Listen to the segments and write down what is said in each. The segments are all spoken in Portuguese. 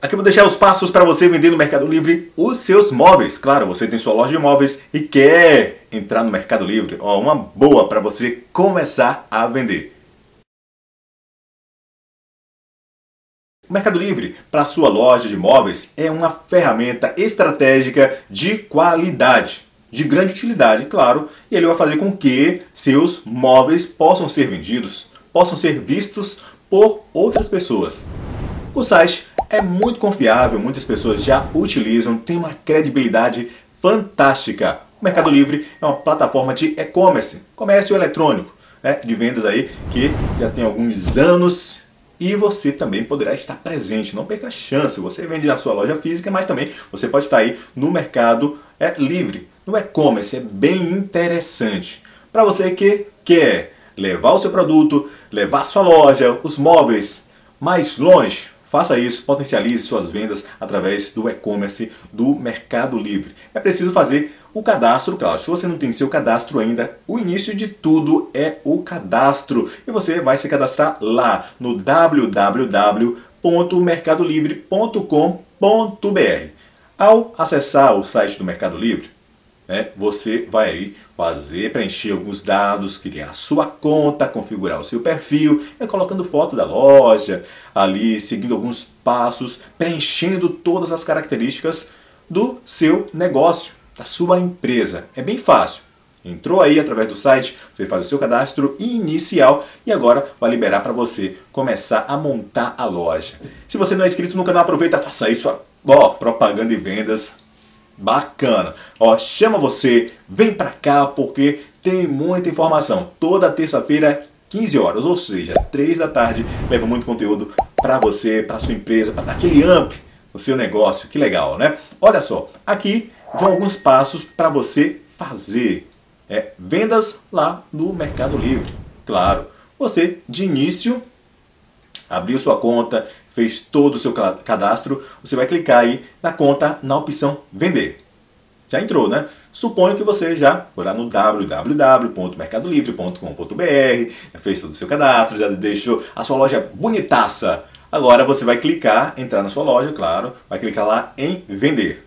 Aqui vou deixar os passos para você vender no Mercado Livre os seus móveis. Claro, você tem sua loja de móveis e quer entrar no Mercado Livre. Ó, uma boa para você começar a vender. O Mercado Livre para sua loja de móveis é uma ferramenta estratégica de qualidade, de grande utilidade, claro, e ele vai fazer com que seus móveis possam ser vendidos, possam ser vistos por outras pessoas. O site é muito confiável, muitas pessoas já utilizam, tem uma credibilidade fantástica. O Mercado Livre é uma plataforma de e-commerce, comércio eletrônico, né, de vendas aí que já tem alguns anos e você também poderá estar presente. Não perca a chance. Você vende na sua loja física, mas também você pode estar aí no mercado é livre, no e-commerce. É bem interessante. Para você que quer levar o seu produto, levar a sua loja, os móveis mais longe, Faça isso, potencialize suas vendas através do e-commerce do Mercado Livre. É preciso fazer o cadastro, claro. Se você não tem seu cadastro ainda, o início de tudo é o cadastro. E você vai se cadastrar lá no www.mercadolivre.com.br. Ao acessar o site do Mercado Livre, né, você vai aí fazer, preencher alguns dados, criar sua conta, configurar o seu perfil, é colocando foto da loja, ali seguindo alguns passos, preenchendo todas as características do seu negócio, da sua empresa. É bem fácil. Entrou aí através do site, você faz o seu cadastro inicial e agora vai liberar para você começar a montar a loja. Se você não é inscrito no canal, aproveita, faça isso. Ó, propaganda e vendas Bacana. Ó, chama você, vem pra cá porque tem muita informação. Toda terça-feira, 15 horas, ou seja, 3 da tarde, leva muito conteúdo para você, para sua empresa, para dar aquele amp no seu negócio. Que legal, né? Olha só, aqui vão alguns passos para você fazer é, vendas lá no Mercado Livre. Claro, você de início abriu sua conta, fez todo o seu cadastro, você vai clicar aí na conta na opção vender. Já entrou, né? Suponho que você já foi lá no www.mercadolivre.com.br, fez todo o seu cadastro, já deixou a sua loja bonitaça. Agora você vai clicar, entrar na sua loja, claro, vai clicar lá em vender.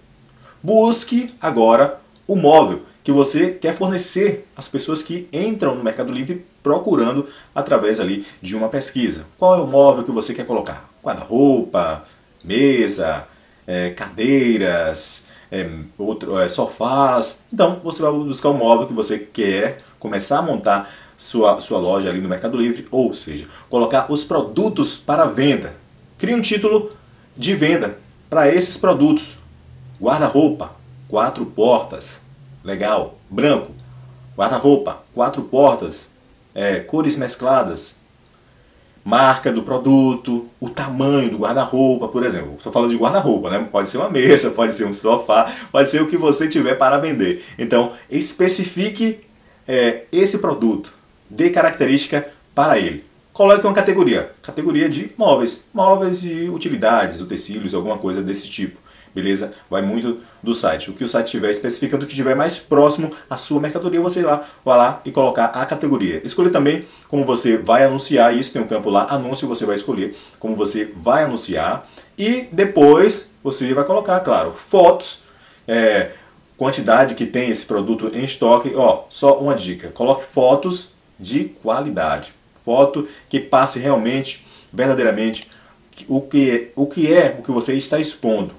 Busque agora o móvel que você quer fornecer às pessoas que entram no Mercado Livre procurando através ali de uma pesquisa. Qual é o móvel que você quer colocar? Guarda-roupa, mesa, é, cadeiras, é, outro, é, sofás. Então você vai buscar o móvel que você quer começar a montar sua, sua loja ali no Mercado Livre, ou seja, colocar os produtos para venda. Crie um título de venda para esses produtos. Guarda-roupa, quatro portas, legal, branco. Guarda-roupa, quatro portas, é, cores mescladas, marca do produto, o tamanho do guarda-roupa, por exemplo. Estou falando de guarda-roupa, né? Pode ser uma mesa, pode ser um sofá, pode ser o que você tiver para vender. Então, especifique é, esse produto, dê característica para ele. Coloque uma categoria, categoria de móveis, móveis e utilidades, utensílios, alguma coisa desse tipo beleza? Vai muito do site. O que o site tiver especificando o que estiver mais próximo à sua mercadoria, você lá, vai lá e colocar a categoria. Escolher também como você vai anunciar, isso tem um campo lá, anúncio, você vai escolher como você vai anunciar. E depois você vai colocar, claro, fotos, é, quantidade que tem esse produto em estoque. Ó, só uma dica, coloque fotos de qualidade. Foto que passe realmente, verdadeiramente, o que, o que é o que você está expondo.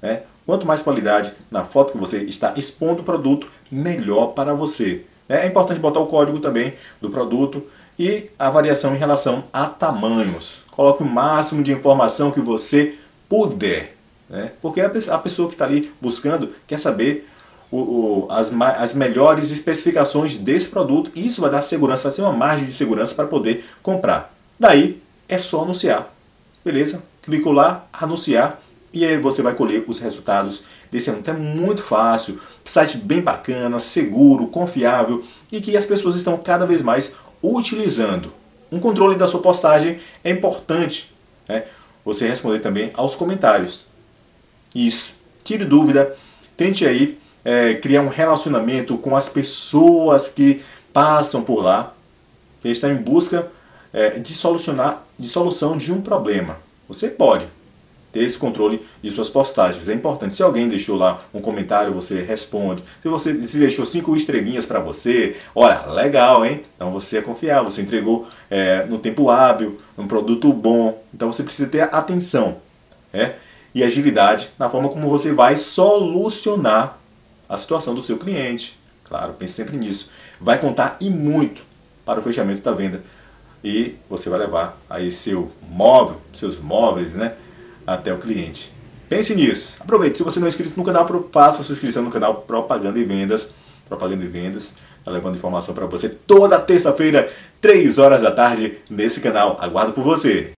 Né? Quanto mais qualidade na foto que você está expondo o produto, melhor para você. Né? É importante botar o código também do produto e a variação em relação a tamanhos. Coloque o máximo de informação que você puder. Né? Porque a pessoa que está ali buscando quer saber o, o, as, as melhores especificações desse produto e isso vai dar segurança, vai ser uma margem de segurança para poder comprar. Daí é só anunciar. Beleza? Clicou lá, anunciar e aí você vai colher os resultados desse anúncio. É muito fácil, site bem bacana, seguro, confiável e que as pessoas estão cada vez mais utilizando. Um controle da sua postagem é importante. Né? Você responder também aos comentários. Isso. Tire dúvida. Tente aí é, criar um relacionamento com as pessoas que passam por lá, que estão em busca é, de solucionar, de solução de um problema. Você pode, ter esse controle de suas postagens. É importante. Se alguém deixou lá um comentário, você responde. Se você se deixou cinco estrelinhas para você, olha, legal, hein? Então você é confiável, você entregou é, no tempo hábil, um produto bom. Então você precisa ter atenção é? e agilidade na forma como você vai solucionar a situação do seu cliente. Claro, pense sempre nisso. Vai contar e muito para o fechamento da venda. E você vai levar aí seu móvel, seus móveis, né? Até o cliente. Pense nisso. Aproveite. Se você não é inscrito no canal, faça sua inscrição no canal Propaganda e Vendas. Propaganda e Vendas. Tá levando informação para você toda terça-feira, 3 horas da tarde, nesse canal. Aguardo por você.